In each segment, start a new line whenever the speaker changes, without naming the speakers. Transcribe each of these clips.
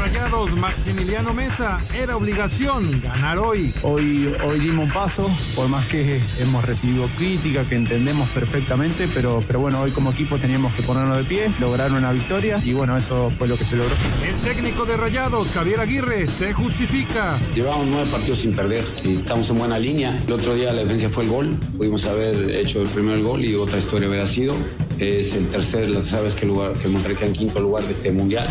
Rayados, Maximiliano Mesa, era obligación ganar hoy.
Hoy, hoy dimos un paso, por más que hemos recibido crítica, que entendemos perfectamente, pero, pero bueno, hoy como equipo teníamos que ponernos de pie, lograr una victoria y bueno, eso fue lo que se logró.
El técnico de Rayados, Javier Aguirre, se justifica.
Llevamos nueve partidos sin perder y estamos en buena línea. El otro día la defensa fue el gol, pudimos haber hecho el primer gol y otra historia hubiera sido. Es el tercer, sabes que lugar, que Monterrey queda en quinto lugar de este mundial.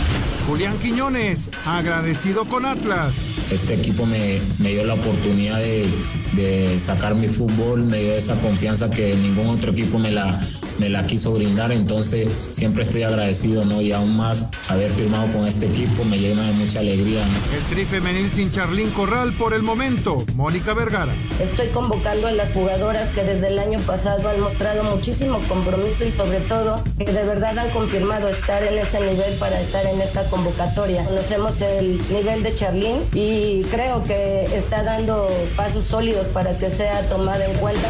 Julián Quiñones, agradecido con Atlas.
Este equipo me, me dio la oportunidad de, de, sacar mi fútbol, me dio esa confianza que ningún otro equipo me la, me la quiso brindar, entonces siempre estoy agradecido, ¿no? Y aún más haber firmado con este equipo me llena de mucha alegría. ¿no?
El tri femenil sin Charlín Corral por el momento, Mónica Vergara.
Estoy convocando a las jugadoras que desde el año pasado han mostrado muchísimo compromiso y sobre todo que de verdad han confirmado estar en ese nivel para estar en esta convocatoria. Conocemos el nivel de Charlín y creo que está dando pasos sólidos para que sea tomada en cuenta.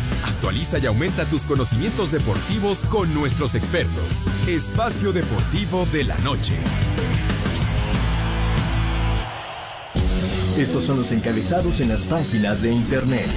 Actualiza y aumenta tus conocimientos deportivos con nuestros expertos. Espacio Deportivo de la Noche.
Estos son los encabezados en las páginas de internet.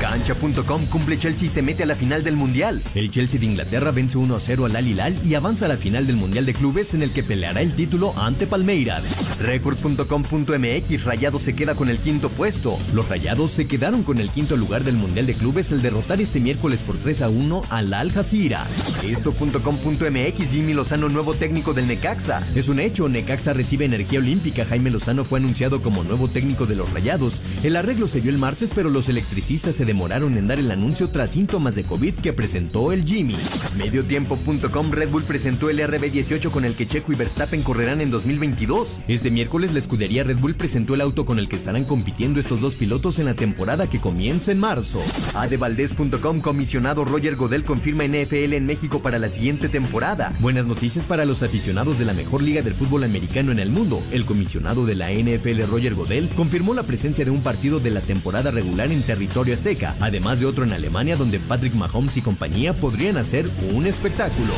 Cancha.com cumple Chelsea y se mete a la final del Mundial. El Chelsea de Inglaterra vence 1-0 al Al Hilal y avanza a la final del Mundial de Clubes en el que peleará el título ante Palmeiras. Record.com.mx Rayados se queda con el quinto puesto. Los Rayados se quedaron con el quinto lugar del Mundial de Clubes al derrotar este miércoles por 3-1 al Al Jazeera. Esto.com.mx Jimmy Lozano nuevo técnico del Necaxa. Es un hecho, Necaxa recibe energía olímpica. Jaime Lozano fue anunciado como nuevo técnico de los Rayados. El arreglo se dio el martes, pero los electricistas se demoraron en dar el anuncio tras síntomas de COVID que presentó el Jimmy. Mediotiempo.com Red Bull presentó el RB18 con el que Checo y Verstappen correrán en 2022. Este miércoles la escudería Red Bull presentó el auto con el que estarán compitiendo estos dos pilotos en la temporada que comienza en marzo. Adevaldez.com comisionado Roger Godel confirma NFL en México para la siguiente temporada. Buenas noticias para los aficionados de la mejor liga del fútbol americano en el mundo. El comisionado de la NFL Roger Godel confirmó la presencia de un partido de la temporada regular en territorio azteca además de otro en Alemania donde Patrick Mahomes y compañía podrían hacer un espectáculo.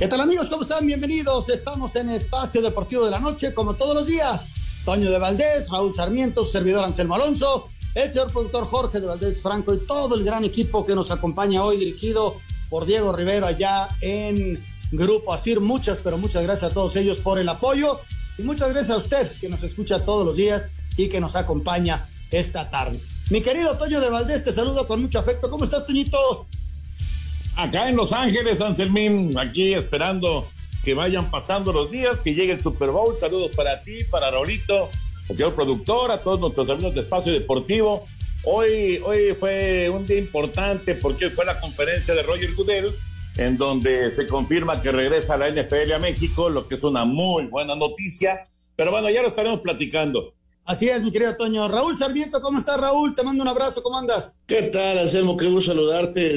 ¿Qué tal amigos? ¿Cómo están? Bienvenidos. Estamos en Espacio Deportivo de la Noche, como todos los días. Toño de Valdés, Raúl Sarmiento, servidor Anselmo Alonso el señor productor Jorge de Valdés Franco y todo el gran equipo que nos acompaña hoy, dirigido por Diego Rivero allá en Grupo Asir. Muchas, pero muchas gracias a todos ellos por el apoyo y muchas gracias a usted que nos escucha todos los días y que nos acompaña esta tarde. Mi querido Toño de Valdés, te saludo con mucho afecto. ¿Cómo estás, Toñito?
Acá en Los Ángeles, Anselmín, aquí esperando que vayan pasando los días, que llegue el Super Bowl. Saludos para ti, para Raulito, al señor productor, a todos nuestros amigos de Espacio Deportivo. Hoy, hoy fue un día importante porque fue la conferencia de Roger Goodell, en donde se confirma que regresa la NFL a México, lo que es una muy buena noticia. Pero bueno, ya lo estaremos platicando.
Así es, mi querido Toño. Raúl Sarmiento, ¿cómo estás, Raúl? Te mando un abrazo, ¿cómo andas?
¿Qué tal, Anselmo? Qué gusto saludarte,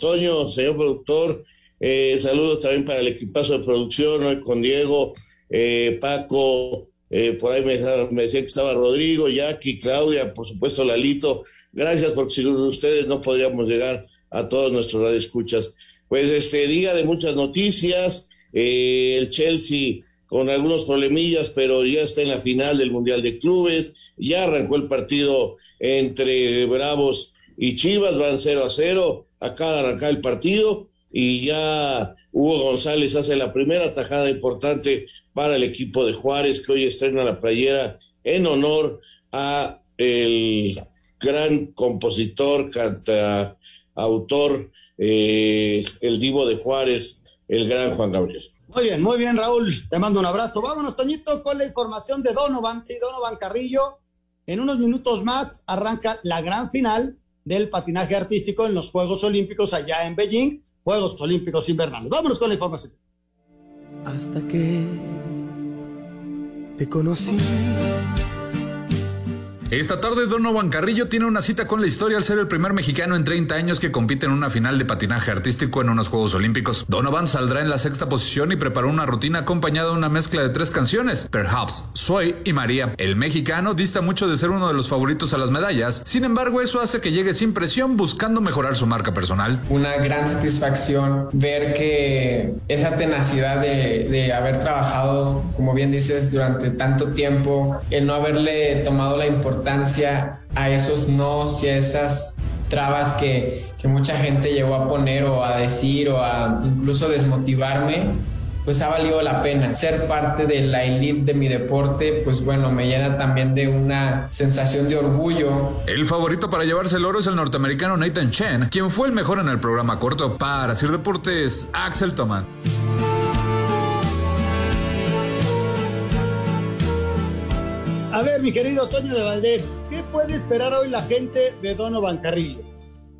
Toño, señor productor. Eh, saludos también para el equipazo de producción, con Diego, eh, Paco, eh, por ahí me, me, decía que estaba Rodrigo, Jackie, Claudia, por supuesto Lalito. Gracias, porque sin ustedes no podríamos llegar a todos nuestros radioescuchas. Pues este día de muchas noticias, eh, el Chelsea con algunos problemillas, pero ya está en la final del Mundial de Clubes, ya arrancó el partido entre Bravos y Chivas, van 0 a 0, acaba de arrancar el partido y ya Hugo González hace la primera tajada importante para el equipo de Juárez que hoy estrena la playera en honor a el gran compositor, canta, autor, eh, el divo de Juárez, el gran Juan Gabriel.
Muy bien, muy bien, Raúl. Te mando un abrazo. Vámonos, Toñito, con la información de Donovan. Sí, Donovan Carrillo en unos minutos más arranca la gran final del patinaje artístico en los Juegos Olímpicos allá en Beijing, Juegos Olímpicos Invernales. Vámonos con la información.
Hasta que te conocí
esta tarde Donovan Carrillo tiene una cita con la historia al ser el primer mexicano en 30 años que compite en una final de patinaje artístico en unos Juegos Olímpicos. Donovan saldrá en la sexta posición y preparó una rutina acompañada de una mezcla de tres canciones, Perhaps, Soy y María. El mexicano dista mucho de ser uno de los favoritos a las medallas, sin embargo eso hace que llegue sin presión buscando mejorar su marca personal.
Una gran satisfacción ver que esa tenacidad de, de haber trabajado, como bien dices, durante tanto tiempo, el no haberle tomado la importancia a esos no y a esas trabas que, que mucha gente llegó a poner o a decir o a incluso desmotivarme, pues ha valido la pena. Ser parte de la elite de mi deporte, pues bueno, me llena también de una sensación de orgullo.
El favorito para llevarse el oro es el norteamericano Nathan Chen, quien fue el mejor en el programa corto. Para Sir Deportes, Axel Toman.
A ver, mi querido Toño de Valdés, ¿qué puede esperar hoy la gente de Donovan Carrillo?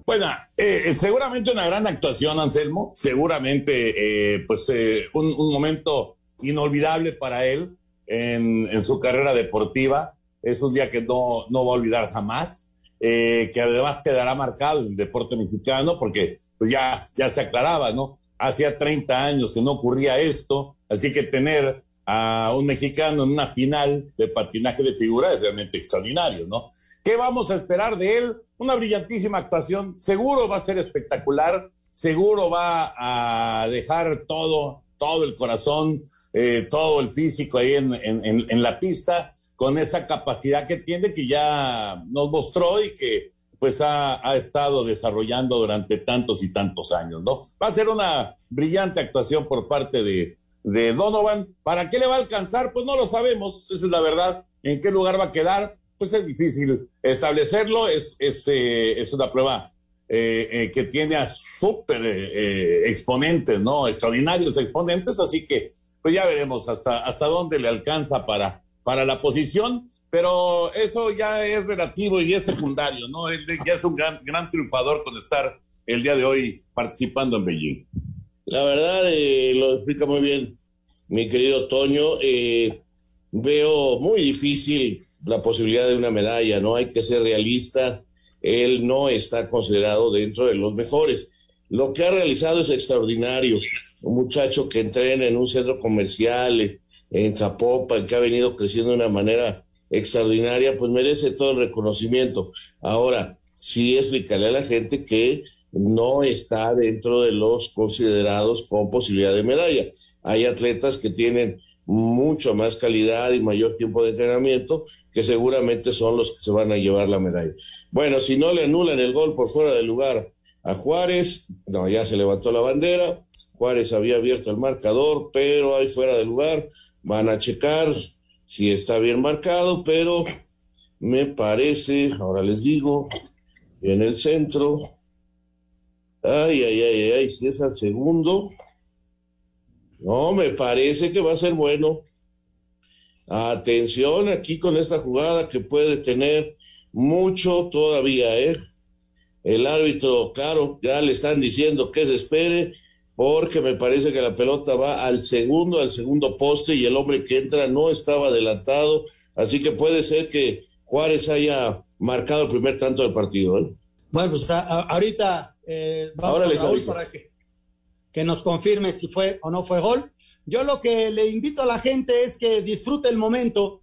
Bueno, eh, seguramente una gran actuación, Anselmo. Seguramente, eh, pues, eh, un, momento inolvidable para él en, su carrera deportiva. Es un día que no, no va a olvidar jamás. que además quedará marcado en el deporte mexicano, porque pues ya, ya se aclaraba, ¿no? Hacía 30 años que no ocurría esto, así que tener a un mexicano en una final de patinaje de figura es realmente extraordinario, ¿no? ¿Qué vamos a esperar de él? Una brillantísima actuación, seguro va a ser espectacular, seguro va a dejar todo, todo el corazón, eh, todo el físico ahí en, en, la pista, con esa capacidad que tiene, que ya nos mostró y que pues ha, ha, estado desarrollando durante tantos y tantos años, ¿no? Va a ser una brillante actuación por parte de, de Donovan. ¿Para qué le va a alcanzar? Pues no lo sabemos, esa es la verdad. ¿En qué lugar va a quedar? Pues es difícil establecerlo, es, es, eh, es una prueba eh, eh, que tiene a súper exponentes, ¿no? Extraordinarios exponentes, así que pues ya veremos hasta, hasta dónde le alcanza para, para la posición, pero eso ya es relativo y es secundario, ¿no? Él ya es un gran, gran triunfador con estar el día de hoy participando en Beijing.
La verdad, eh, lo explica muy bien mi querido Toño. Eh, veo muy difícil la posibilidad de una medalla, ¿no? Hay que ser realista. Él no está considerado dentro de los mejores. Lo que ha realizado es extraordinario. Un muchacho que entrena en un centro comercial en Zapopan, que ha venido creciendo de una manera extraordinaria, pues merece todo el reconocimiento. Ahora, sí explicarle a la gente que no está dentro de los considerados con posibilidad de medalla. Hay atletas que tienen mucho más calidad y mayor tiempo de entrenamiento que seguramente son los que se van a llevar la medalla. Bueno, si no le anulan el gol por fuera del lugar a Juárez, no, ya se levantó la bandera, Juárez había abierto el marcador, pero ahí fuera del lugar van a checar si está bien marcado, pero me parece, ahora les digo, en el centro, Ay, ay, ay, ay, si es al segundo. No, me parece que va a ser bueno. Atención aquí con esta jugada que puede tener mucho todavía, ¿eh? El árbitro, claro, ya le están diciendo que se espere, porque me parece que la pelota va al segundo, al segundo poste y el hombre que entra no estaba adelantado, así que puede ser que Juárez haya marcado el primer tanto del partido. ¿eh?
Bueno, pues ahorita eh, vamos Ahora a Raúl para que, que nos confirme si fue o no fue gol. Yo lo que le invito a la gente es que disfrute el momento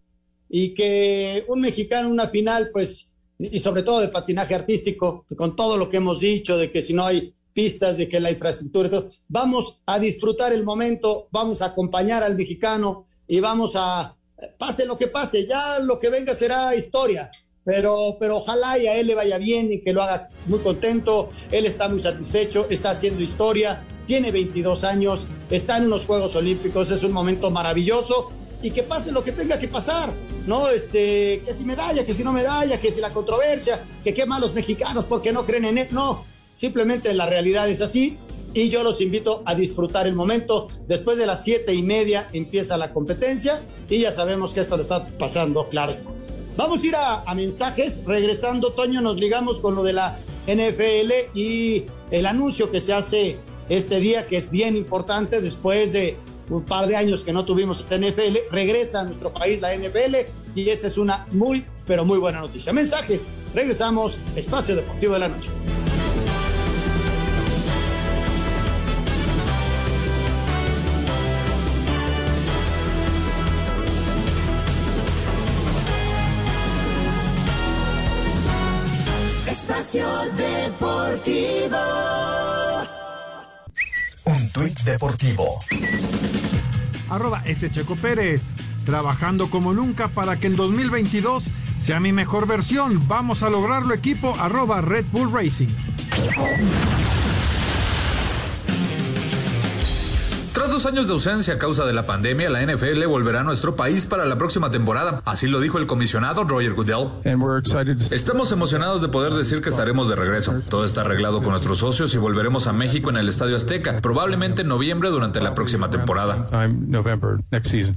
y que un mexicano en una final, pues, y sobre todo de patinaje artístico, con todo lo que hemos dicho, de que si no hay pistas, de que la infraestructura, todo, vamos a disfrutar el momento, vamos a acompañar al mexicano y vamos a, pase lo que pase, ya lo que venga será historia, pero, pero ojalá y a él le vaya bien y que lo haga muy contento. Él está muy satisfecho, está haciendo historia, tiene 22 años, está en unos Juegos Olímpicos, es un momento maravilloso y que pase lo que tenga que pasar, ¿no? Este, que si medalla, que si no medalla, que si la controversia, que qué malos mexicanos porque no creen en él. No, simplemente la realidad es así y yo los invito a disfrutar el momento. Después de las siete y media empieza la competencia y ya sabemos que esto lo está pasando claro Vamos a ir a, mensajes. Regresando, Toño, nos ligamos con lo de la NFL y el anuncio que se hace este día, que es bien importante después de un par de años que no tuvimos NFL. Regresa a nuestro país la NFL y esa es una muy, pero muy buena noticia. Mensajes. Regresamos. Espacio Deportivo de la Noche.
Deportivo.
Arroba S. Checo Pérez. Trabajando como nunca para que el 2022 sea mi mejor versión. Vamos a lograrlo equipo arroba Red Bull Racing.
Tras dos años de ausencia a causa de la pandemia, la NFL volverá a nuestro país para la próxima temporada. Así lo dijo el comisionado Roger Goodell. Estamos emocionados de poder decir que estaremos de regreso. Todo está arreglado con nuestros socios y volveremos a México en el Estadio Azteca, probablemente en noviembre durante la próxima temporada.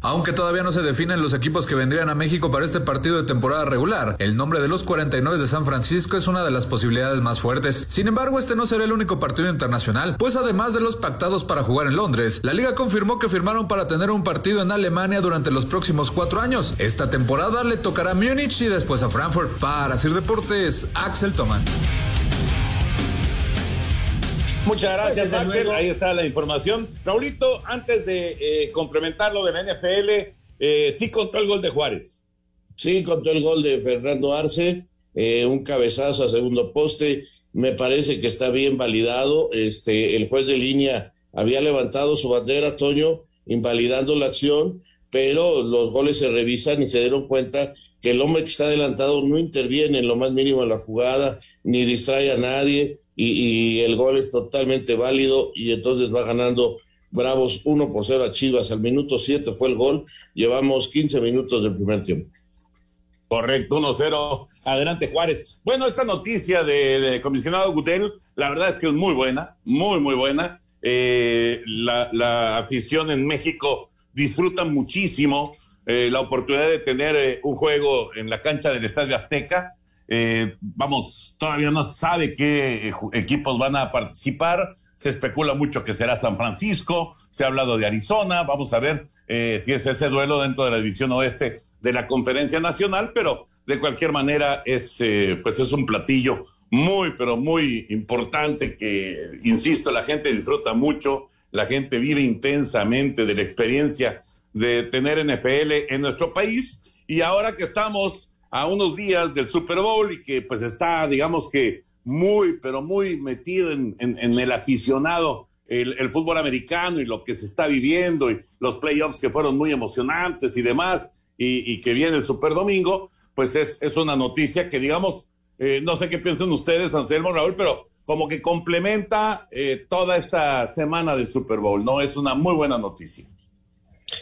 Aunque todavía no se definen los equipos que vendrían a México para este partido de temporada regular, el nombre de los 49 de San Francisco es una de las posibilidades más fuertes. Sin embargo, este no será el único partido internacional, pues además de los pactados para jugar en Londres, la liga confirmó que firmaron para tener un partido en Alemania durante los próximos cuatro años. Esta temporada le tocará a Múnich y después a Frankfurt. Para Sir Deportes, Axel Toman.
Muchas gracias, Axel. Ahí está la información. Raulito, antes de eh, complementar lo de la NFL, eh, sí contó el gol de Juárez.
Sí, contó el gol de Fernando Arce, eh, un cabezazo a segundo poste. Me parece que está bien validado. Este, el juez de línea había levantado su bandera, Toño, invalidando la acción, pero los goles se revisan y se dieron cuenta que el hombre que está adelantado no interviene en lo más mínimo en la jugada, ni distrae a nadie, y, el gol es totalmente válido, y entonces va ganando Bravos 1 por 0 a Chivas. Al minuto 7 fue el gol, llevamos 15 minutos del primer tiempo.
Correcto, 1-0. Adelante, Juárez. Bueno, esta noticia del comisionado Gutel, la verdad es que es muy buena, muy, muy buena. Eh, la, afición en México disfruta muchísimo eh, la oportunidad de tener eh, un juego en la cancha del Estadio Azteca. vamos, todavía no se sabe qué equipos van a participar. Se especula mucho que será San Francisco, se ha hablado de Arizona. Vamos a ver si es ese duelo dentro de la división oeste de la Conferencia Nacional, pero de cualquier manera es, pues es un platillo muy, pero muy importante que, insisto, la gente disfruta mucho, la gente vive intensamente de la experiencia de tener NFL en nuestro país. Y ahora que estamos a unos días del Super Bowl y que pues está, digamos que muy, pero muy metido en, el aficionado el, fútbol americano y lo que se está viviendo y los playoffs que fueron muy emocionantes y demás y, que viene el Super Domingo, pues es, es una noticia que digamos eh, no sé qué piensan ustedes, Anselmo Raúl, pero como que complementa eh, toda esta semana del Super Bowl, ¿no? Es una muy buena noticia.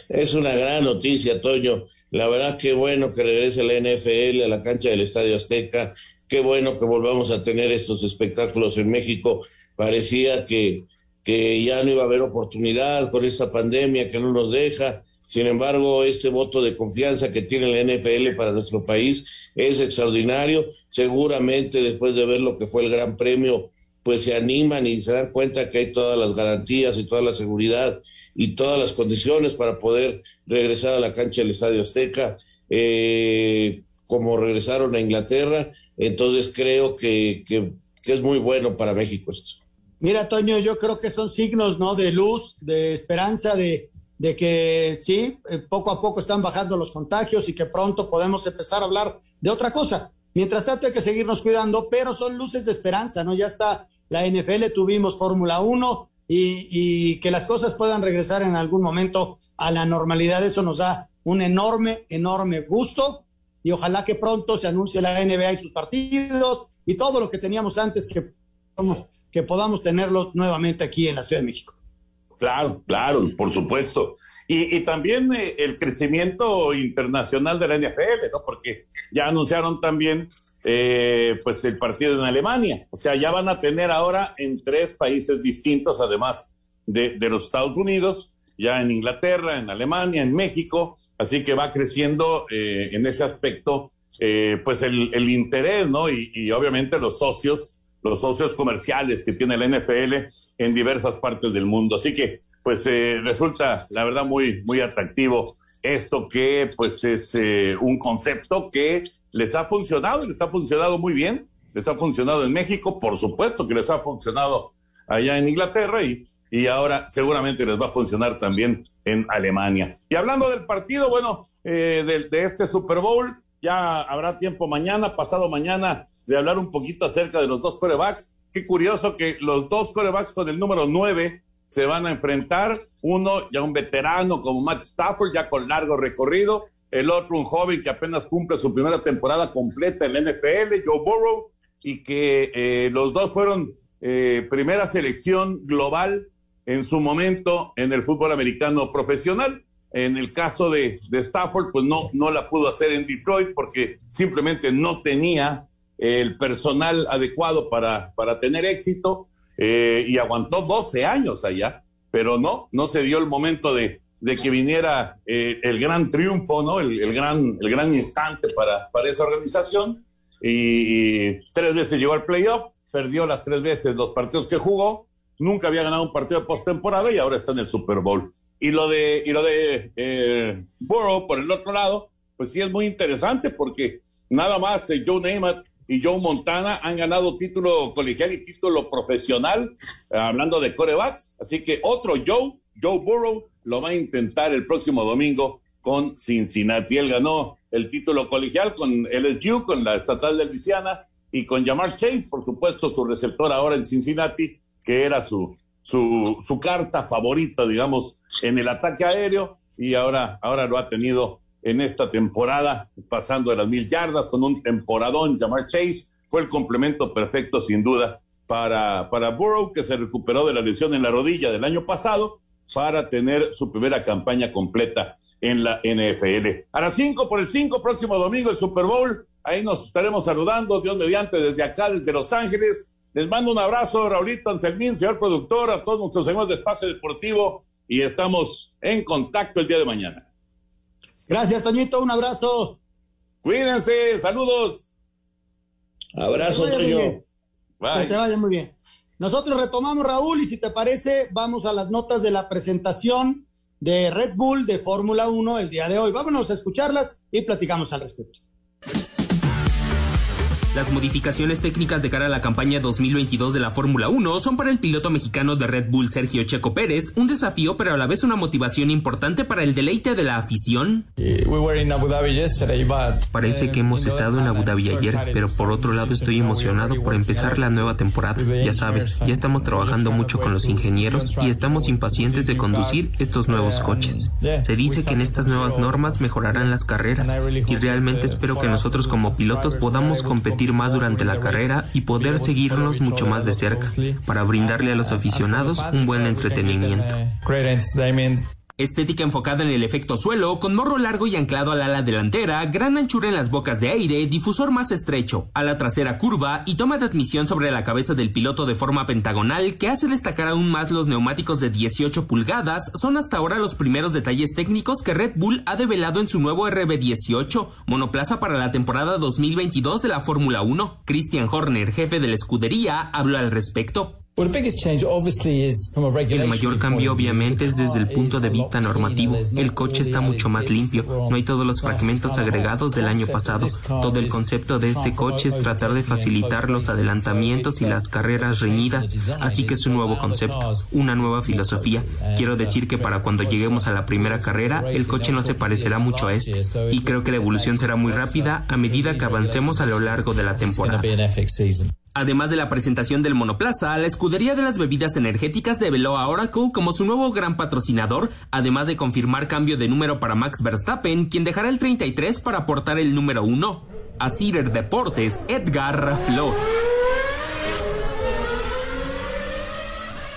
Es una gran noticia, Toño. La verdad, qué bueno que regrese la NFL a la cancha del Estadio Azteca. Qué bueno que volvamos a tener estos espectáculos en México. Parecía que, que ya no iba a haber oportunidad con esta pandemia que no nos deja. Sin embargo, este voto de confianza que tiene la NFL para nuestro país es extraordinario. Seguramente después de ver lo que fue el Gran Premio, pues se animan y se dan cuenta que hay todas las garantías y toda la seguridad y todas las condiciones para poder regresar a la cancha del Estadio Azteca, eh, como regresaron a Inglaterra. Entonces creo que, que, que es muy bueno para México esto.
Mira, Toño, yo creo que son signos, ¿no? De luz, de esperanza, de, de que sí, eh, poco a poco están bajando los contagios y que pronto podemos empezar a hablar de otra cosa. Mientras tanto hay que seguirnos cuidando, pero son luces de esperanza, ¿no? Ya está la NFL, tuvimos Fórmula 1 y, que las cosas puedan regresar en algún momento a la normalidad, eso nos da un enorme, enorme gusto y ojalá que pronto se anuncie la NBA y sus partidos y todo lo que teníamos antes que podamos tenerlos nuevamente aquí en la Ciudad de México.
Claro, claro, por supuesto. Y, también eh, el crecimiento internacional de la NFL, ¿no? Porque ya anunciaron también eh, pues el partido en Alemania. O sea, ya van a tener ahora en tres países distintos, además de, los Estados Unidos, ya en Inglaterra, en Alemania, en México. Así que va creciendo eh, en ese aspecto eh, pues el, el, interés, ¿no? Y, y, obviamente los socios, los socios comerciales que tiene la NFL en diversas partes del mundo. Así que, pues eh, resulta, la verdad, muy, muy atractivo esto que, pues, es eh, un concepto que les ha funcionado y les ha funcionado muy bien. Les ha funcionado en México, por supuesto que les ha funcionado allá en Inglaterra y, y ahora seguramente les va a funcionar también en Alemania. Y hablando del partido, bueno, eh, de, de, este Super Bowl, ya habrá tiempo mañana, pasado mañana, de hablar un poquito acerca de los dos corebacks. Qué curioso que los dos corebacks con el número 9 se van a enfrentar. Uno ya un veterano como Matt Stafford, ya con largo recorrido. El otro un joven que apenas cumple su primera temporada completa en la NFL, Joe Burrow, y que eh, los dos fueron eh, primera selección global en su momento en el fútbol americano profesional. En el caso de, de, Stafford, pues no, no la pudo hacer en Detroit porque simplemente no tenía el personal adecuado para, para tener éxito eh, y aguantó 12 años allá, pero no, no se dio el momento de, de que viniera eh, el gran triunfo, ¿no? El, el, gran, el gran instante para, para esa organización. Y, tres veces llegó al playoff, perdió las tres veces los partidos que jugó, nunca había ganado un partido de postemporada y ahora está en el Super Bowl. Y lo de, y lo de eh, Burrow, por el otro lado, pues sí es muy interesante porque nada más eh, Joe Namath y Joe Montana han ganado título colegial y título profesional, eh, hablando de corebacks. Así que otro Joe, Joe Burrow, lo va a intentar el próximo domingo con Cincinnati. Él ganó el título colegial con LSU, con la estatal de Luisiana, y con Jamar Chase, por supuesto, su receptor ahora en Cincinnati, que era su, su, su carta favorita, digamos, en el ataque aéreo, y ahora, ahora lo ha tenido en esta temporada, pasando de las mil yardas con un temporadón. Jamar Chase fue el complemento perfecto, sin duda, para, para Burrow, que se recuperó de la lesión en la rodilla del año pasado, para tener su primera campaña completa en la NFL. A las 5 por el 5, próximo domingo, el Super Bowl. Ahí nos estaremos saludando, Dios mediante, desde acá, desde Los Ángeles. Les mando un abrazo, Raulito Anselmín, señor productor, a todos nuestros amigos de Espacio Deportivo y estamos en contacto el día de mañana.
Gracias, Toñito, un abrazo.
Cuídense, saludos.
Abrazo, Toño.
Que te vaya muy bien. Nosotros retomamos, Raúl, y si te parece, vamos a las notas de la presentación de Red Bull de Fórmula 1 el día de hoy. Vámonos a escucharlas y platicamos al respecto.
Las modificaciones técnicas de cara a la campaña 2022 de la Fórmula 1 son para el piloto mexicano de Red Bull Sergio Checo Pérez un desafío pero a la vez una motivación importante para el deleite de la afición.
Parece que hemos estado en Abu Dhabi ayer, pero por otro lado estoy emocionado por empezar la nueva temporada. Ya sabes, ya estamos trabajando mucho con los ingenieros y estamos impacientes de conducir estos nuevos coches. Se dice que en estas nuevas normas mejorarán las carreras y realmente espero que nosotros como pilotos podamos competir más durante la carrera y poder seguirnos mucho más de cerca para brindarle a los aficionados un buen entretenimiento.
Estética enfocada en el efecto suelo, con morro largo y anclado al ala delantera, gran anchura en las bocas de aire, difusor más estrecho, ala trasera curva y toma de admisión sobre la cabeza del piloto de forma pentagonal que hace destacar aún más los neumáticos de 18 pulgadas, son hasta ahora los primeros detalles técnicos que Red Bull ha develado en su nuevo RB18, monoplaza para la temporada 2022 de la Fórmula 1. Christian Horner, jefe de la escudería, habló al respecto.
El mayor cambio obviamente es desde el punto de vista normativo. El coche está mucho más limpio, no hay todos los fragmentos agregados del año pasado. Todo el concepto de este coche es tratar de facilitar los adelantamientos y las carreras reñidas, así que es un nuevo concepto, una nueva filosofía. Quiero decir que para cuando lleguemos a la primera carrera, el coche no se parecerá mucho a este, y creo que la evolución será muy rápida. A medida que avancemos a lo largo de la temporada.
Además de la presentación del monoplaza, la escudería de las bebidas energéticas develó a Oracle como su nuevo gran patrocinador, además de confirmar cambio de número para Max Verstappen, quien dejará el 33 para aportar el número 1. A Cider Deportes, Edgar Flores.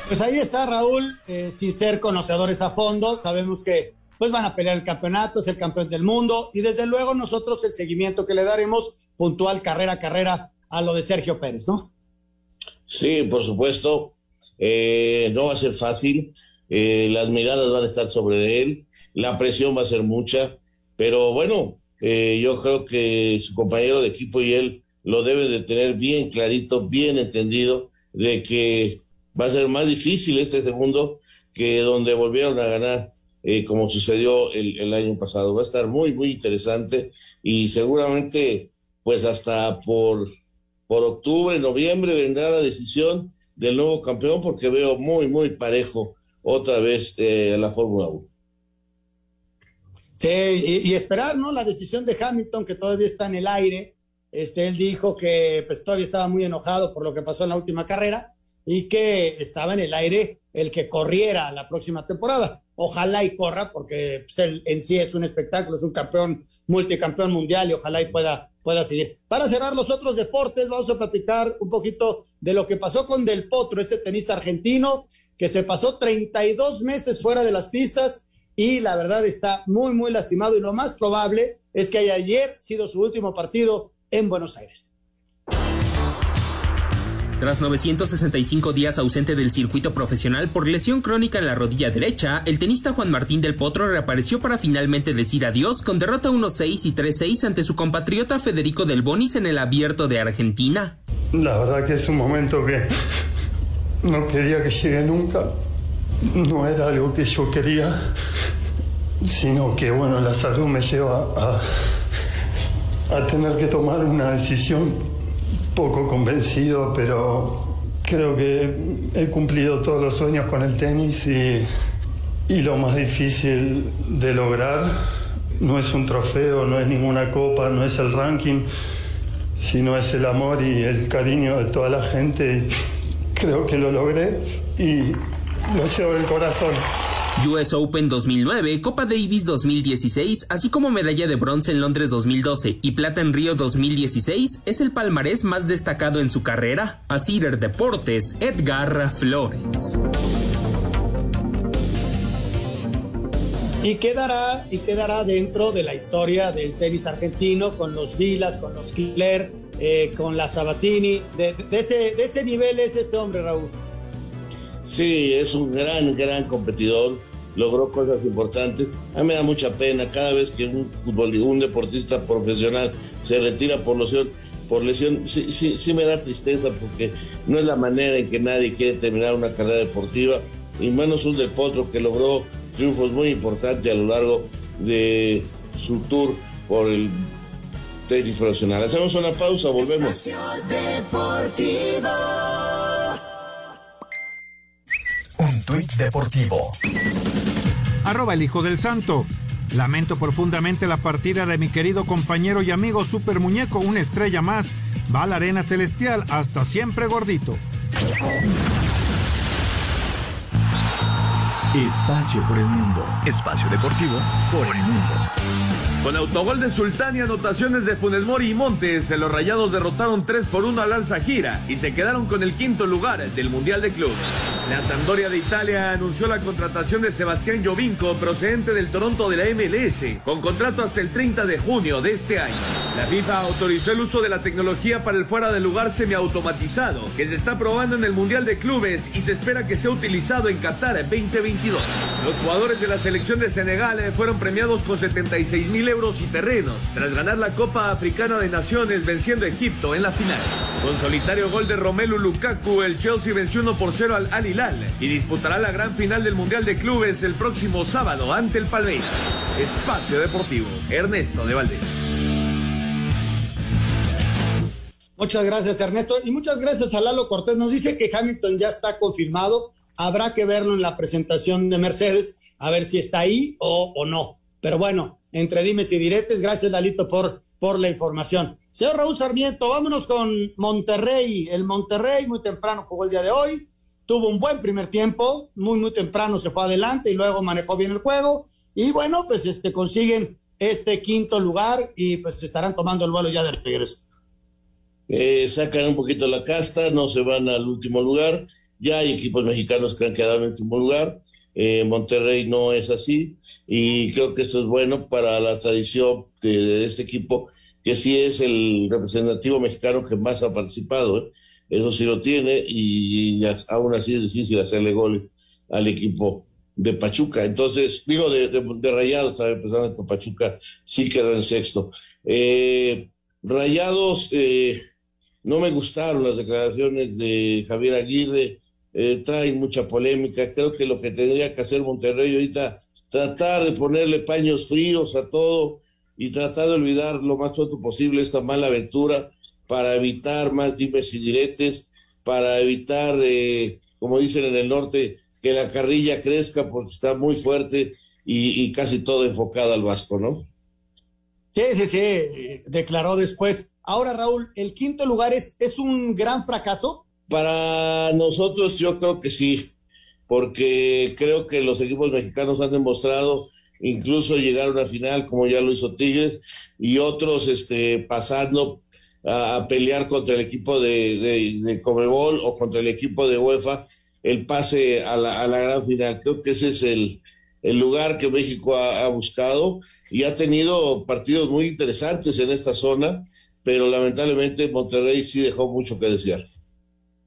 Pues ahí está Raúl, eh, sin ser conocedores a fondo, sabemos que pues van a pelear el campeonato, es el campeón del mundo y desde luego nosotros el seguimiento que le daremos puntual carrera a carrera a lo de Sergio Pérez, ¿no?
Sí, por supuesto. Eh, no va a ser fácil. Eh, las miradas van a estar sobre él. La presión va a ser mucha. Pero bueno, Eh, yo creo que su compañero de equipo y él lo deben de tener bien clarito, bien entendido, de que va a ser más difícil este segundo que donde volvieron a ganar, eh, como sucedió el, el, año pasado. Va a estar muy, muy interesante y seguramente, pues hasta por, por octubre, noviembre vendrá la decisión del nuevo campeón porque veo muy, muy parejo otra vez eh, la Fórmula 1.
Sí, y, esperar, ¿no? La decisión de Hamilton, que todavía está en el aire. Este, él dijo que pues, todavía estaba muy enojado por lo que pasó en la última carrera y que estaba en el aire el que corriera la próxima temporada. Ojalá y corra, porque pues, él en sí es un espectáculo, es un campeón, multicampeón mundial y ojalá y pueda, pueda seguir. Para cerrar los otros deportes, vamos a platicar un poquito de lo que pasó con Del Potro, este tenista argentino que se pasó 32 meses fuera de las pistas y la verdad está muy, muy lastimado y lo más probable es que haya ayer sido su último partido en Buenos Aires.
Tras 965 días ausente del circuito profesional por lesión crónica en la rodilla derecha, el tenista Juan Martín del Potro reapareció para finalmente decir adiós con derrota 1-6 y 3-6 ante su compatriota Federico Del Bonis en el abierto de Argentina.
La verdad que es un momento que no quería que llegue nunca. No era algo que yo quería, sino que bueno, la salud me lleva a, a tener que tomar una decisión poco convencido, pero creo que he cumplido todos los sueños con el tenis y, y lo más difícil de lograr no es un trofeo, no es ninguna copa, no es el ranking, sino es el amor y el cariño de toda la gente. Creo que lo logré y lo llevo en el corazón.
US Open 2009, Copa Davis 2016, así como medalla de bronce en Londres 2012 y plata en Río 2016, es el palmarés más destacado en su carrera. A Cider Deportes, Edgar Flores.
Y quedará, y quedará dentro de la historia del tenis argentino con los Vilas, con los Killer, eh, con la Sabatini. De, de, ese, de ese nivel es este hombre, Raúl.
Sí, es un gran, gran competidor logró cosas importantes. A mí me da mucha pena cada vez que un futbolista, un deportista profesional se retira por lesión, por lesión, sí, sí, sí me da tristeza porque no es la manera en que nadie quiere terminar una carrera deportiva, y menos un del Potro que logró triunfos muy importantes a lo largo de su tour por el tenis profesional. Hacemos una pausa, volvemos.
Un tuit deportivo.
Arroba el hijo del santo. Lamento profundamente la partida de mi querido compañero y amigo Super Muñeco, una estrella más. Va a la arena celestial, hasta siempre gordito.
Espacio por el mundo. Espacio deportivo por el mundo.
Con autogol de Sultán y anotaciones de Funes Mori y Montes, los Rayados derrotaron 3 por 1 al Alza Gira y se quedaron con el quinto lugar del Mundial de Clubes. La Sampdoria de Italia anunció la contratación de Sebastián Jovinko, procedente del Toronto de la MLS, con contrato hasta el 30 de junio de este año. La FIFA autorizó el uso de la tecnología para el fuera de lugar semiautomatizado, que se está probando en el Mundial de Clubes y se espera que sea utilizado en Qatar 2022. Los jugadores de la selección de Senegal fueron premiados con 76 mil euros y terrenos tras ganar la Copa Africana de Naciones venciendo Egipto en la final. Con solitario gol de Romelu Lukaku, el Chelsea venció 1 por 0 al Al Hilal y disputará la gran final del Mundial de Clubes el próximo sábado ante el Palmeiras. Espacio Deportivo, Ernesto de Valdés.
Muchas gracias, Ernesto. Y muchas gracias a Lalo Cortés. Nos dice que Hamilton ya está confirmado. Habrá que verlo en la presentación de Mercedes, a ver si está ahí o, o no. Pero bueno, entre dimes y diretes, gracias, Lalito, por, por la información. Señor Raúl Sarmiento, vámonos con Monterrey. El Monterrey muy temprano jugó el día de hoy. Tuvo un buen primer tiempo, muy, muy temprano se fue adelante y luego manejó bien el juego. Y bueno, pues este, consiguen este quinto lugar y pues estarán tomando el vuelo ya de regreso
eh, sacan un poquito la casta, no se van al último lugar. Ya hay equipos mexicanos que han quedado en el último lugar. Eh, Monterrey no es así y creo que esto es bueno para la tradición de, este equipo, que sí es el representativo mexicano que más ha participado. ¿eh? Eso sí lo tiene y, y aún así es difícil hacerle goles al equipo de Pachuca. Entonces, digo, de, de, Rayados, empezando con Pachuca sí quedó en sexto. Eh, Rayados, eh, no me gustaron las declaraciones de Javier Aguirre, eh, traen mucha polémica. Creo que lo que tendría que hacer Monterrey ahorita, tratar de ponerle paños fríos a todo y tratar de olvidar lo más pronto posible esta mala aventura para evitar más dimes y diretes, para evitar, eh, como dicen en el norte, que la carrilla crezca porque está muy fuerte y, casi todo enfocado al Vasco, ¿no?
Sí, sí, sí, declaró después. Ahora, Raúl, ¿el quinto lugar es, es un gran fracaso?
Para nosotros yo creo que sí, porque creo que los equipos mexicanos han demostrado incluso llegar a una final como ya lo hizo Tigres y otros este, pasando a, pelear contra el equipo de, de, Comebol o contra el equipo de UEFA el pase a la, gran final. Creo que ese es el, lugar que México ha, buscado y ha tenido partidos muy interesantes en esta zona, pero lamentablemente Monterrey sí dejó mucho que desear.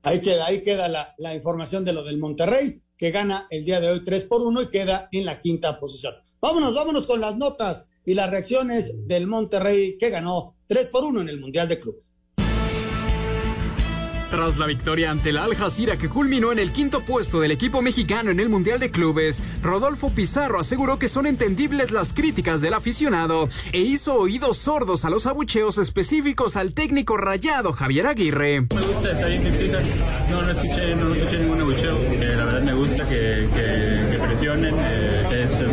Ahí queda, ahí queda la, información de lo del Monterrey, que gana el día de hoy 3 por 1 y queda en la quinta posición. Vámonos, vámonos con las notas y las reacciones del Monterrey que ganó 3 por 1 en el Mundial de Clubes.
Tras la victoria ante el Al Jazeera que culminó en el quinto puesto del equipo mexicano en el Mundial de Clubes, Rodolfo Pizarro aseguró que son entendibles las críticas del aficionado e hizo oídos sordos a los abucheos específicos al técnico rayado Javier Aguirre.
Me gusta, está bien. No, no escuché, ningún abucheo. la verdad me gusta que, presionen. Eh,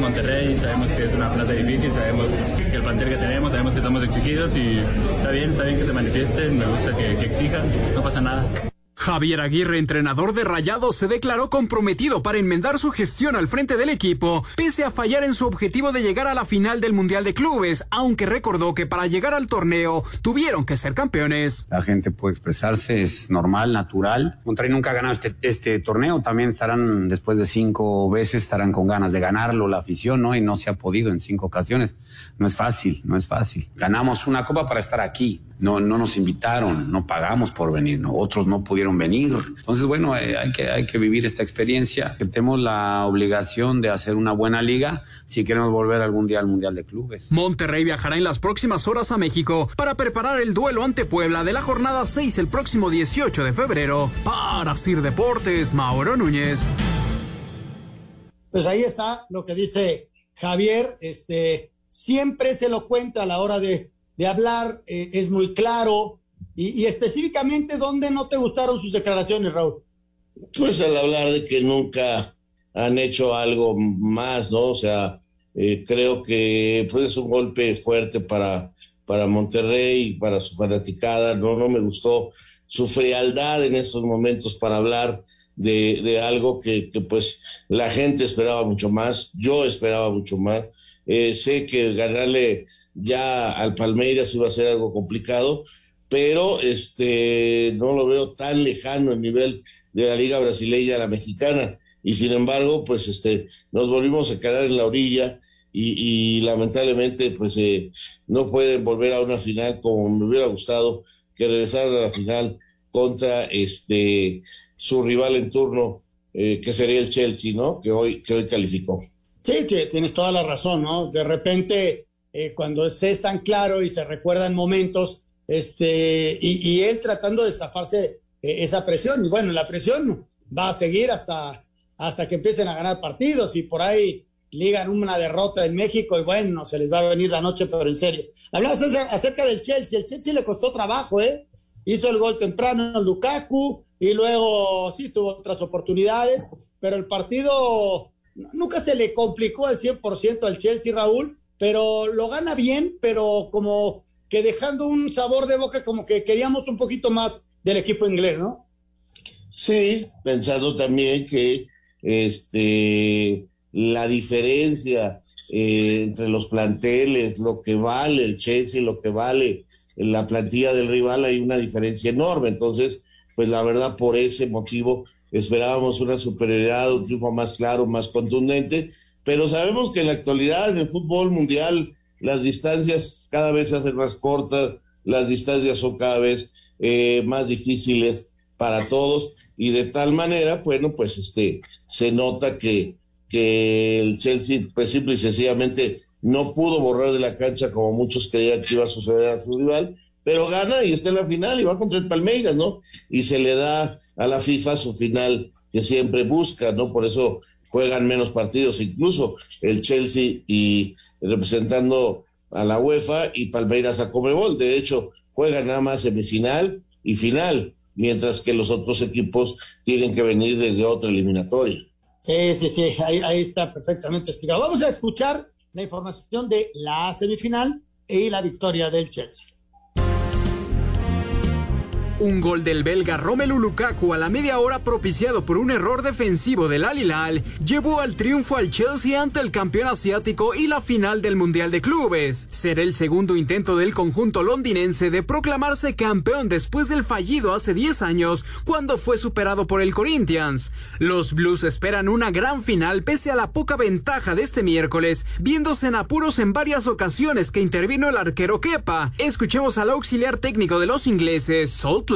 Monterrey, sabemos que es una plaza difícil, sabemos que el plantel que tenemos, sabemos que estamos exigidos y está bien, está bien que se manifiesten, me gusta que, que exijan, no pasa nada.
Javier Aguirre, entrenador de Rayados, se declaró comprometido para enmendar su gestión al frente del equipo, pese a fallar en su objetivo de llegar a la final del Mundial de Clubes, aunque recordó que para llegar al torneo tuvieron que ser campeones.
La gente puede expresarse, es normal, natural. Monterrey nunca ha ganado este, este torneo, también estarán, después de cinco veces, estarán con ganas de ganarlo la afición, ¿no? Y no se ha podido en cinco ocasiones. No es fácil, no es fácil. Ganamos una copa para estar aquí no, no nos invitaron, no pagamos por venir, ¿no? otros no pudieron venir. Entonces, bueno, eh, hay, que, hay que vivir esta experiencia. Tenemos la obligación de hacer una buena liga si queremos volver algún día al Mundial de Clubes.
Monterrey viajará en las próximas horas a México para preparar el duelo ante Puebla de la jornada 6 el próximo 18 de febrero. Para Sir Deportes, Mauro Núñez.
Pues ahí está lo que dice Javier, este, siempre se lo cuenta a la hora de de hablar, eh, es muy claro. Y, específicamente, ¿dónde no te gustaron sus declaraciones, Raúl?
Pues al hablar de que nunca han hecho algo más, ¿no? O sea, eh, creo que pues, es un golpe fuerte para, para Monterrey, para su fanaticada. No, no me gustó su frialdad en estos momentos para hablar de, de algo que, que, pues la gente esperaba mucho más, yo esperaba mucho más. Eh, sé que ganarle ya al Palmeiras iba a ser algo complicado, pero este no lo veo tan lejano el nivel de la liga brasileña a la mexicana. Y sin embargo pues este nos volvimos a quedar en la orilla y, lamentablemente pues eh, no pueden volver a una final como me hubiera gustado que regresaran a la final contra este su rival en turno eh, que sería el Chelsea no que hoy que hoy calificó
sí tienes toda la razón no de repente eh, cuando es tan claro y se recuerdan momentos, este, y, él tratando de zafarse eh, esa presión. Y bueno, la presión va a seguir hasta, hasta que empiecen a ganar partidos y por ahí ligan una derrota en México y bueno, se les va a venir la noche, pero en serio. Hablabas acerca del Chelsea, el Chelsea le costó trabajo, ¿eh? Hizo el gol temprano Lukaku y luego sí tuvo otras oportunidades, pero el partido nunca se le complicó al 100% al Chelsea, Raúl, pero lo gana bien, pero como que dejando un sabor de boca como que queríamos un poquito más del equipo inglés, ¿no?
Sí, pensando también que este la diferencia eh, entre los planteles, lo que vale el Chelsea, lo que vale la plantilla del rival, hay una diferencia enorme. Entonces, pues la verdad, por ese motivo esperábamos una superioridad, un triunfo más claro, más contundente, pero sabemos que en la actualidad en el fútbol mundial las distancias cada vez se hacen más cortas, las distancias son cada vez eh, más difíciles para todos y de tal manera, bueno, pues este se nota que, que el Chelsea, pues simple y sencillamente no pudo borrar de la cancha como muchos creían que iba a suceder a su rival, pero gana y está en la final y va contra el Palmeiras, ¿no? Y se le da a la FIFA su final que siempre busca, ¿no? Por eso juegan menos partidos, incluso el Chelsea y representando a la UEFA y Palmeiras a Comebol. De hecho, juegan nada más semifinal y final, mientras que los otros equipos tienen que venir desde otra eliminatoria.
Sí, sí, sí, ahí, ahí está perfectamente explicado. Vamos a escuchar la información de la semifinal y la victoria del Chelsea.
Un gol del belga Romelu Lukaku a la media hora propiciado por un error defensivo del Al Hilal llevó al triunfo al Chelsea ante el campeón asiático y la final del Mundial de Clubes. Será el segundo intento del conjunto londinense de proclamarse campeón después del fallido hace 10 años cuando fue superado por el Corinthians. Los Blues esperan una gran final pese a la poca ventaja de este miércoles, viéndose en apuros en varias ocasiones que intervino el arquero Kepa. Escuchemos al auxiliar técnico de los ingleses, Salt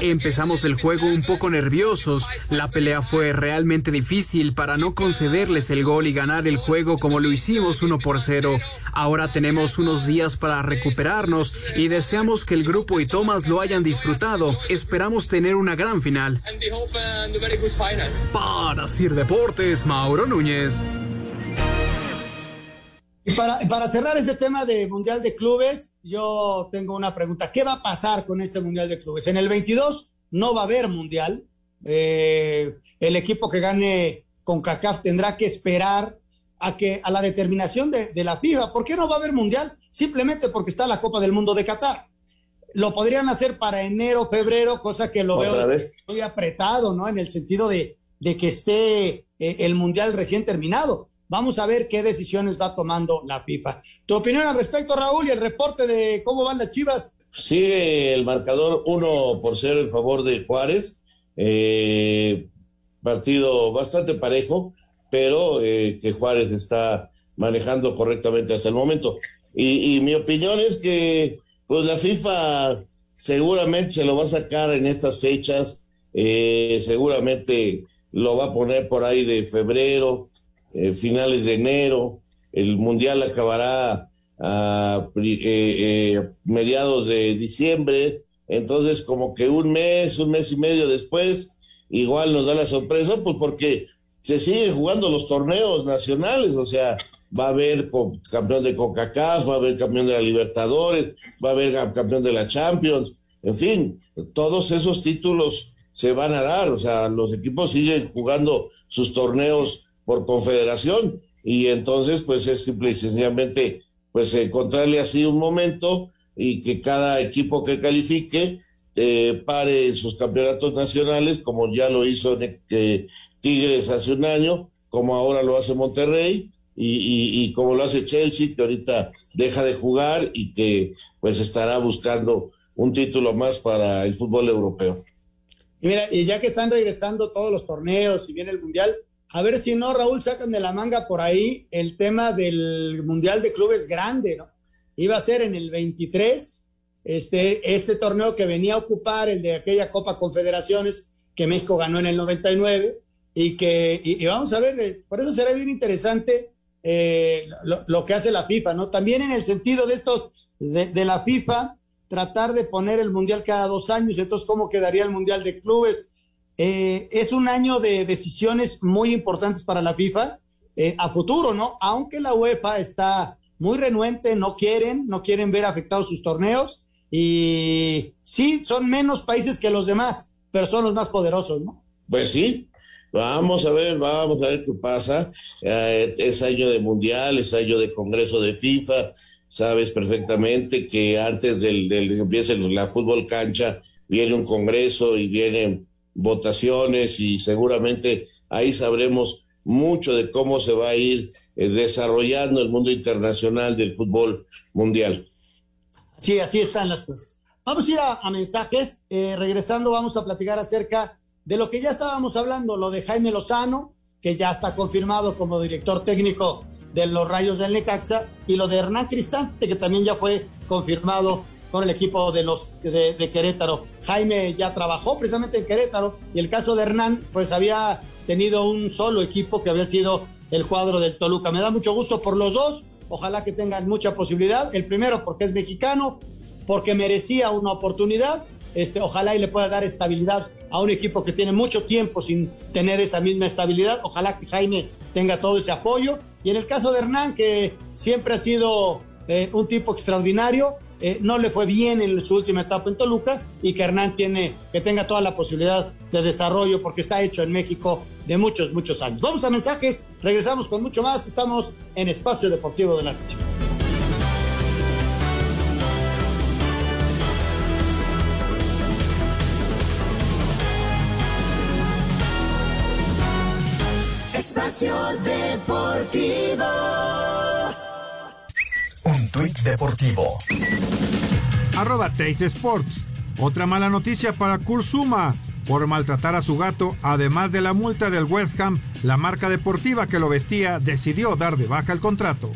Empezamos el juego un poco nerviosos. La pelea fue realmente difícil para no concederles el gol y ganar el juego como lo hicimos 1 por 0. Ahora tenemos unos días para recuperarnos y deseamos que el grupo y Thomas lo hayan disfrutado. Esperamos tener una gran final. Para Sir Deportes, Mauro Núñez.
Y para, para, cerrar este tema de Mundial de Clubes, yo tengo una pregunta. ¿Qué va a pasar con este Mundial de Clubes? En el 22 no va a haber Mundial. Eh, el equipo que gane con CACAF tendrá que esperar a, que, a la determinación de, de, la FIFA. ¿Por qué no va a haber Mundial? Simplemente porque está la Copa del Mundo de Qatar. Lo podrían hacer para enero, febrero, cosa que lo veo muy apretado, ¿no? En el sentido de, de que esté eh, el Mundial recién terminado Vamos a ver qué decisiones va tomando la FIFA. ¿Tu opinión al respecto, Raúl, y el reporte de cómo van las chivas?
Sigue el marcador 1 por 0 en favor de Juárez. Eh, partido bastante parejo, pero eh, que Juárez está manejando correctamente hasta el momento. Y, y, mi opinión es que pues la FIFA seguramente se lo va a sacar en estas fechas, eh, seguramente lo va a poner por ahí de febrero, eh, finales de enero, el Mundial acabará a eh, eh, mediados de diciembre, entonces como que un mes, un mes y medio después, igual nos da la sorpresa, pues porque se siguen jugando los torneos nacionales, o sea, va a haber campeón de CONCACAF, va a haber campeón de la Libertadores, va a haber campeón de la Champions, en fin, todos esos títulos se van a dar, o sea, los equipos siguen jugando sus torneos por confederación y entonces pues es simple y sencillamente pues encontrarle así un momento y que cada equipo que califique eh, pare en sus campeonatos nacionales como ya lo hizo eh, Tigres hace un año, como ahora lo hace Monterrey y, y, como lo hace Chelsea que ahorita deja de jugar y que pues estará buscando un título más para el fútbol europeo.
Y mira, y ya que están regresando todos los torneos y viene el Mundial, a ver si no, Raúl, sacan de la manga por ahí el tema del Mundial de Clubes grande, ¿no? Iba a ser en el 23, este, este torneo que venía a ocupar el de aquella Copa Confederaciones que México ganó en el 99 y que, y, vamos a ver, eh, por eso será bien interesante eh, lo, que hace la FIFA, ¿no? También en el sentido de estos, de la FIFA, tratar de poner el Mundial cada dos años, entonces, ¿cómo quedaría el Mundial de Clubes? Eh, es un año de decisiones muy importantes para la FIFA eh, a futuro, ¿no? Aunque la UEFA está muy renuente, no quieren, no quieren ver afectados sus torneos y sí, son menos países que los demás, pero son los más poderosos, ¿no?
Pues sí, Vamos a ver, vamos a ver qué pasa. Eh, es año de mundial, es año de congreso de FIFA. Sabes perfectamente que antes del, del que empiece la fútbol cancha viene un congreso y vienen votaciones y seguramente ahí sabremos mucho de cómo se va a ir eh, desarrollando el mundo internacional del fútbol mundial.
Sí, así están las cosas. Vamos a ir a, mensajes. Eh, regresando, vamos a platicar acerca de lo que ya estábamos hablando, lo de Jaime Lozano, que ya está confirmado como director técnico de los Rayos del Necaxa, y lo de Hernán Cristante, que también ya fue confirmado con el equipo de los de, Querétaro. Jaime ya trabajó precisamente en Querétaro y el caso de Hernán, pues había tenido un solo equipo que había sido el cuadro del Toluca. Me da mucho gusto por los dos, ojalá que tengan mucha posibilidad. El primero porque es mexicano, porque merecía una oportunidad, este, ojalá y le pueda dar estabilidad a un equipo que tiene mucho tiempo sin tener esa misma estabilidad. Ojalá que Jaime tenga todo ese apoyo. Y en el caso de Hernán, que siempre ha sido eh, un tipo extraordinario, eh, no le fue bien en su última etapa en Toluca y que Hernán tiene que tenga toda la posibilidad de desarrollo porque está hecho en México de muchos, muchos años. Vamos a mensajes, regresamos con mucho más. Estamos en Espacio Deportivo de la Noche.
Espacio Deportivo.
Tuit deportivo.
Arroba Sports. Otra mala noticia para Kurzuma. Por maltratar a su gato, además de la multa del West Ham, la marca deportiva que lo vestía decidió dar de baja el contrato.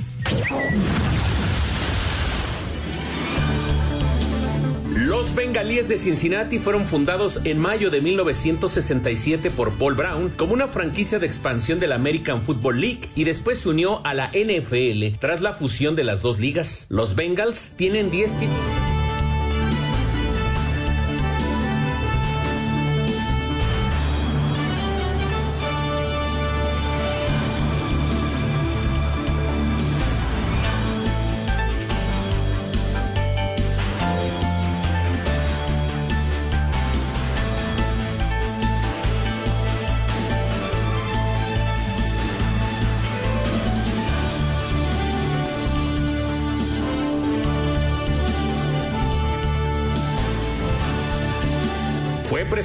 Los Bengalíes de Cincinnati fueron fundados en mayo de 1967 por Paul Brown como una franquicia de expansión de la American Football League y después se unió a la NFL tras la fusión de las dos ligas. Los Bengals tienen 10 títulos.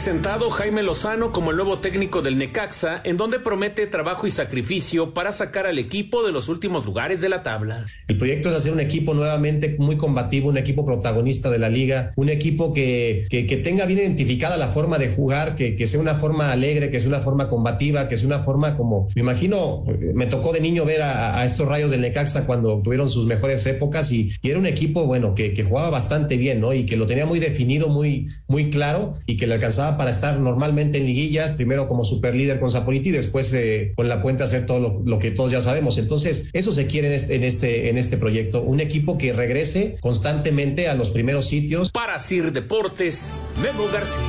Presentado Jaime Lozano como el nuevo técnico del Necaxa, en donde promete trabajo y sacrificio para sacar al equipo de los últimos lugares de la tabla.
El proyecto es hacer un equipo nuevamente muy combativo, un equipo protagonista de la liga, un equipo que, que, tenga bien identificada la forma de jugar, que, que, sea una forma alegre, que sea una forma combativa, que sea una forma como, me imagino, me tocó de niño ver a, a estos rayos del Necaxa cuando tuvieron sus mejores épocas y, y era un equipo, bueno, que, que, jugaba bastante bien, ¿no? Y que lo tenía muy definido, muy, muy claro y que le alcanzaba para estar normalmente en liguillas, primero como superlíder con Zapoliti y después eh, con la puente hacer todo lo, lo, que todos ya sabemos. Entonces, eso se quiere en este, en este, en este proyecto, un equipo que regrese constantemente a los primeros sitios.
Para Sir Deportes, Memo García.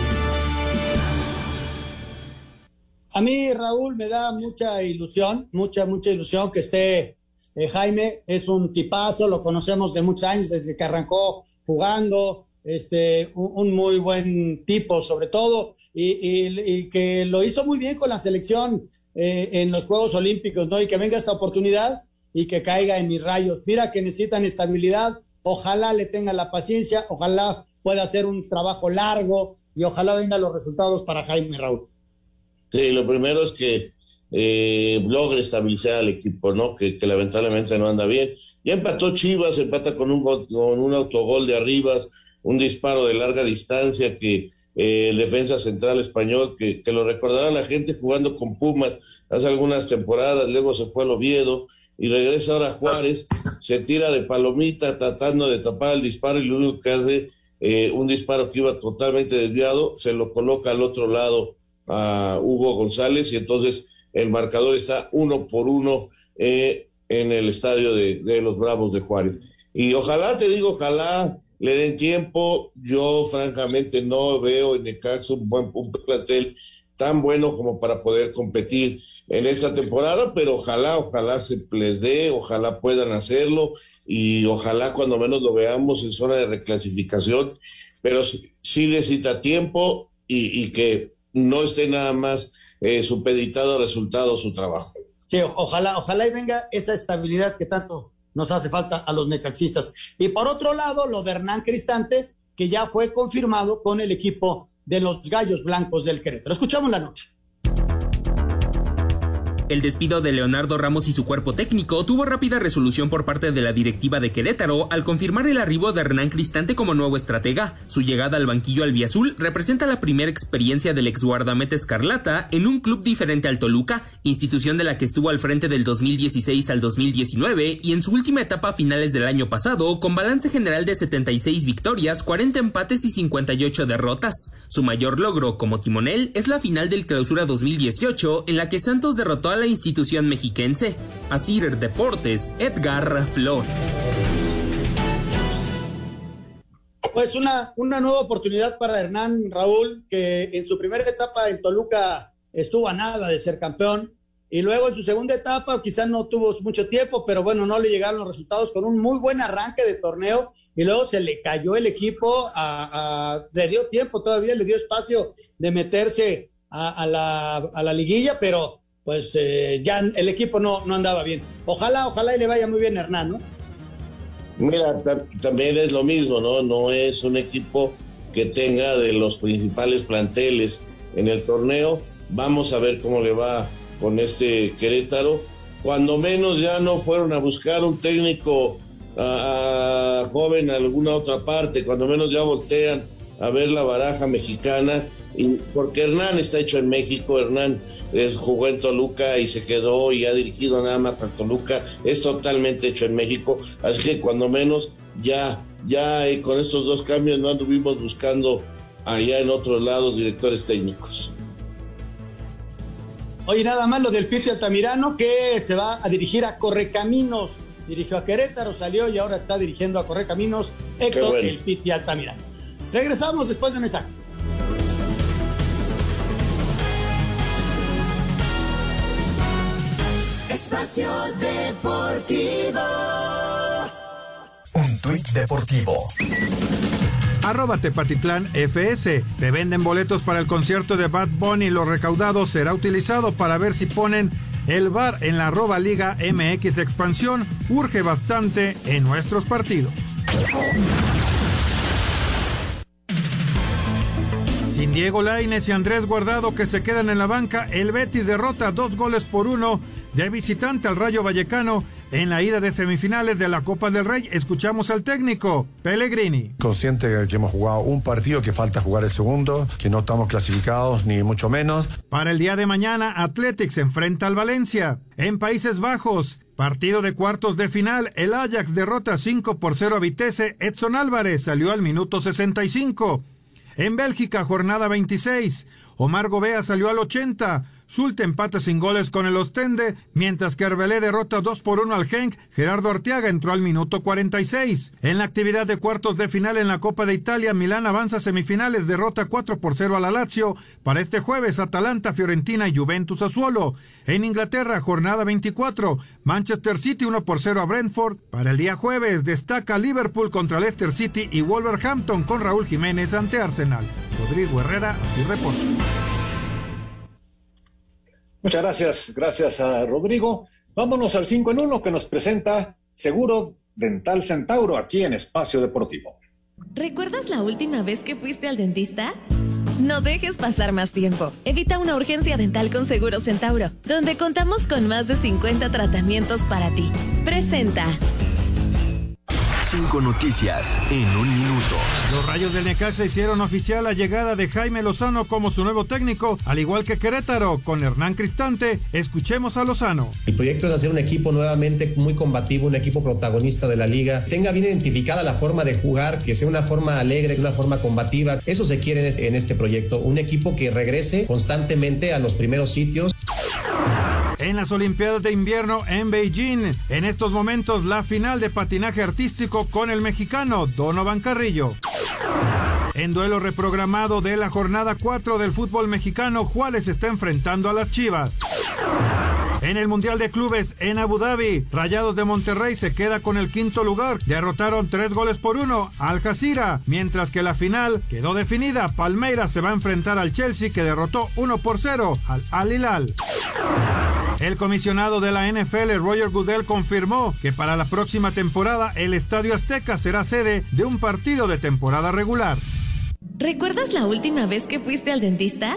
A mí, Raúl, me da mucha ilusión, mucha, mucha ilusión que esté eh, Jaime. Es un tipazo, lo conocemos de muchos años, desde que arrancó jugando, este, un, muy buen tipo sobre todo, y, que lo hizo muy bien con la selección eh, en los Juegos Olímpicos, ¿no? Y que venga esta oportunidad y que caiga en mis rayos. Mira que necesitan estabilidad, ojalá le tenga la paciencia, ojalá pueda hacer un trabajo largo y ojalá vengan los resultados para Jaime Raúl.
Sí, lo primero es que eh, logre estabilizar al equipo, ¿no? Que, que, lamentablemente no anda bien. Ya empató Chivas, empata con un, con un autogol de Arribas, un disparo de larga distancia que eh, el defensa central español, que, que, lo recordará la gente jugando con Pumas hace algunas temporadas, luego se fue al Oviedo y regresa ahora a Juárez, se tira de palomita tratando de tapar el disparo y lo único que hace, eh, un disparo que iba totalmente desviado, se lo coloca al otro lado a Hugo González y entonces el marcador está uno por uno eh, en el estadio de, de los Bravos de Juárez. Y ojalá, te digo, ojalá le den tiempo. Yo, francamente, no veo en Necaxa un buen un plantel tan bueno como para poder competir en esta temporada, pero ojalá, ojalá se les dé, ojalá puedan hacerlo y ojalá cuando menos lo veamos en zona de reclasificación, pero sí necesita tiempo y, que no esté nada más eh, supeditado a resultados su trabajo.
Sí, ojalá, ojalá y venga esa estabilidad que tanto nos hace falta a los necaxistas. Y por otro lado, lo de Hernán Cristante, que ya fue confirmado con el equipo de los Gallos Blancos del Querétaro. Escuchamos la nota.
El despido de Leonardo Ramos y su cuerpo técnico tuvo rápida resolución por parte de la directiva de Querétaro al confirmar el arribo de Hernán Cristante como nuevo estratega. Su llegada al banquillo albiazul representa la primera experiencia del ex guardameta Escarlata en un club diferente al Toluca, institución de la que estuvo al frente del 2016 al 2019 y en su última etapa a finales del año pasado con balance general de 76 victorias, 40 empates y 58 derrotas. Su mayor logro como timonel es la final del Clausura 2018 en la que Santos derrotó a la institución mexiquense. Asir Deportes, Edgar Flores.
Pues una, una nueva oportunidad para Hernán Raúl, que en su primera etapa en Toluca estuvo a nada de ser campeón. Y luego en su segunda etapa quizás no tuvo mucho tiempo, pero bueno, no le llegaron los resultados con un muy buen arranque de torneo y luego se le cayó el equipo, a, le dio tiempo todavía, le dio espacio de meterse a, la, a la, liguilla, pero pues eh, ya el equipo no, no andaba bien. Ojalá, ojalá y le vaya muy bien Hernán, ¿no?
Mira, también es lo mismo, ¿no? No es un equipo que tenga de los principales planteles en el torneo. Vamos a ver cómo le va con este Querétaro. Cuando menos ya no fueron a buscar un técnico joven a alguna otra parte, cuando menos ya voltean a ver la baraja mexicana, y, porque Hernán está hecho en México, Hernán jugó en Toluca y se quedó y ha dirigido nada más a Toluca, es totalmente hecho en México, así que cuando menos ya, ya eh, con estos dos cambios no anduvimos buscando allá en otros lados directores técnicos.
Oye, nada más lo del Pizzi Altamirano que se va a dirigir a Correcaminos. Dirigió a Querétaro, salió y ahora está dirigiendo a Correcaminos Héctor el Pizzi Altamirano. Regresamos después de mensajes.
Espacio Deportivo.
Un tuit deportivo.
Arroba Tepatitlán FS. Se venden boletos para el concierto de Bad Bunny. Lo recaudado será utilizado para ver si ponen el bar en la arroba Liga MX Expansión. Urge bastante en nuestros partidos. Sin Diego Laines y Andrés Guardado que se quedan en la banca, el Betis derrota dos goles por uno de visitante al Rayo Vallecano en la ida de semifinales de la Copa del Rey. Escuchamos al técnico Pellegrini.
Consciente de que hemos jugado un partido, que falta jugar el segundo, que no estamos clasificados ni mucho menos.
Para el día de mañana, Athletics enfrenta al Valencia. En Países Bajos, Partido de cuartos de final, el Ajax derrota 5 por 0 a Vitesse, Edson Álvarez salió al minuto 65. En Bélgica, jornada 26, Omar Gobea salió al 80, Zulte empata sin goles con el Ostende, mientras que Arbelé derrota 2 por 1 al Genk, Gerardo Arteaga entró al minuto 46. En la actividad de cuartos de final en la Copa de Italia, Milán avanza a semifinales, derrota 4 por 0 a la Lazio. Para este jueves, Atalanta, Fiorentina y Juventus Azuolo. En Inglaterra, jornada 24, Manchester City 1 por 0 a Brentford. Para el día jueves, destaca Liverpool contra Leicester City y Wolverhampton con Raúl Jiménez ante Arsenal. Rodrigo Herrera, así reporta.
Muchas gracias, gracias a Rodrigo. Vámonos al 5 en 1 que nos presenta Seguro Dental Centauro aquí en Espacio Deportivo.
¿Recuerdas la última vez que fuiste al dentista? No dejes pasar más tiempo. Evita una urgencia dental con Seguro Centauro, donde contamos con más de 50 tratamientos para ti. Presenta.
Cinco noticias en un minuto.
Los Rayos del Necaxa hicieron oficial la llegada de Jaime Lozano como su nuevo técnico, al igual que Querétaro con Hernán Cristante. Escuchemos a Lozano.
El proyecto es hacer un equipo nuevamente muy combativo, un equipo protagonista de la liga, tenga bien identificada la forma de jugar, que sea una forma alegre, una forma combativa. Eso se quiere en este proyecto, un equipo que regrese constantemente a los primeros sitios
en las Olimpiadas de Invierno en Beijing. En estos momentos la final de patinaje artístico con el mexicano Donovan Carrillo. En duelo reprogramado de la jornada 4 del fútbol mexicano, Juárez está enfrentando a las Chivas. En el Mundial de Clubes en Abu Dhabi, Rayados de Monterrey se queda con el quinto lugar. Derrotaron tres goles por uno al Jazeera, mientras que la final quedó definida. Palmeiras se va a enfrentar al Chelsea que derrotó 1 por 0 al Al Hilal. El comisionado de la NFL, Roger Goodell, confirmó que para la próxima temporada el Estadio Azteca será sede de un partido de temporada regular.
¿Recuerdas la última vez que fuiste al dentista?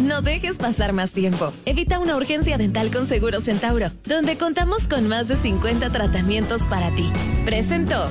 No dejes pasar más tiempo. Evita una urgencia dental con Seguro Centauro, donde contamos con más de 50 tratamientos para ti. Presento.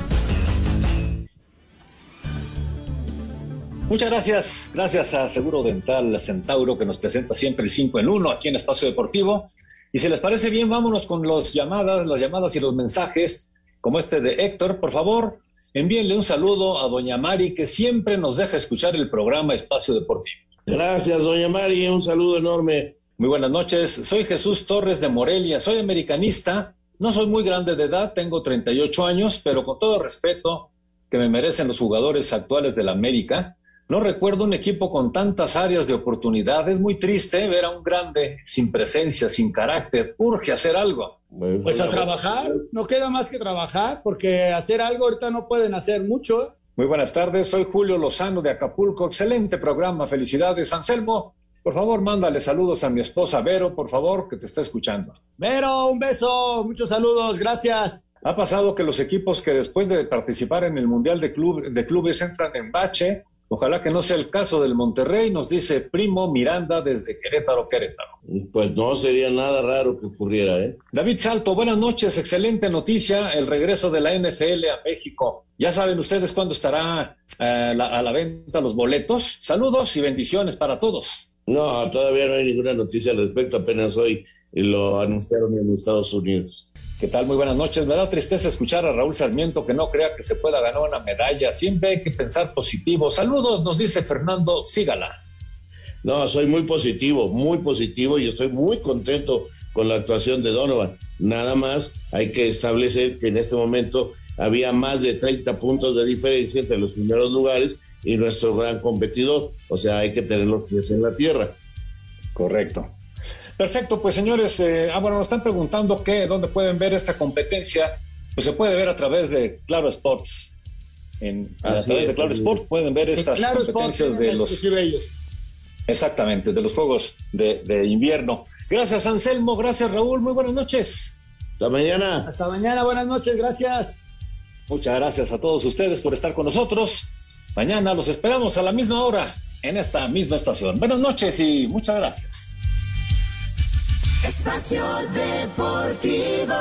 Muchas gracias. Gracias a Seguro Dental Centauro que nos presenta siempre el 5 en 1 aquí en Espacio Deportivo. Y si les parece bien, vámonos con los llamadas, las llamadas y los mensajes, como este de Héctor. Por favor, envíenle un saludo a doña Mari, que siempre nos deja escuchar el programa Espacio Deportivo.
Gracias, doña Mari, un saludo enorme.
Muy buenas noches, soy Jesús Torres de Morelia, soy americanista, no soy muy grande de edad, tengo 38 años, pero con todo respeto que me merecen los jugadores actuales de la América, no recuerdo un equipo con tantas áreas de oportunidad. Es muy triste ver a un grande sin presencia, sin carácter. Urge hacer algo.
Pues a trabajar, no queda más que trabajar, porque hacer algo ahorita no pueden hacer mucho.
Muy buenas tardes, soy Julio Lozano de Acapulco. Excelente programa, felicidades. Anselmo, por favor, mándale saludos a mi esposa Vero, por favor, que te está escuchando.
Vero, un beso, muchos saludos, gracias.
Ha pasado que los equipos que después de participar en el Mundial de, Club, de Clubes entran en bache Ojalá que no sea el caso del Monterrey, nos dice Primo Miranda desde Querétaro, Querétaro.
Pues no sería nada raro que ocurriera, ¿eh?
David Salto, buenas noches, excelente noticia, el regreso de la NFL a México. Ya saben ustedes cuándo estará eh, a la venta los boletos. Saludos y bendiciones para todos.
No, todavía no hay ninguna noticia al respecto, apenas hoy lo anunciaron en Estados Unidos.
¿Qué tal? Muy buenas noches. Me da tristeza escuchar a Raúl Sarmiento que no crea que se pueda ganar una medalla. Siempre hay que pensar positivo. Saludos, nos dice Fernando Sígala.
No, soy muy positivo, muy positivo y estoy muy contento con la actuación de Donovan. Nada más hay que establecer que en este momento había más de 30 puntos de diferencia entre los primeros lugares y nuestro gran competidor. O sea, hay que tener los pies en la tierra.
Correcto. Perfecto, pues señores, eh, ah, bueno, nos están preguntando qué, dónde pueden ver esta competencia. Pues se puede ver a través de Claro Sports. En, a través de Claro Sports pueden ver estas competencias de los. Exactamente, de los Juegos de, de Invierno. Gracias, Anselmo. Gracias, Raúl. Muy buenas noches.
Hasta mañana.
Hasta mañana. Buenas noches. Gracias.
Muchas gracias a todos ustedes por estar con nosotros. Mañana los esperamos a la misma hora en esta misma estación. Buenas noches y muchas gracias.
Espacio Deportivo.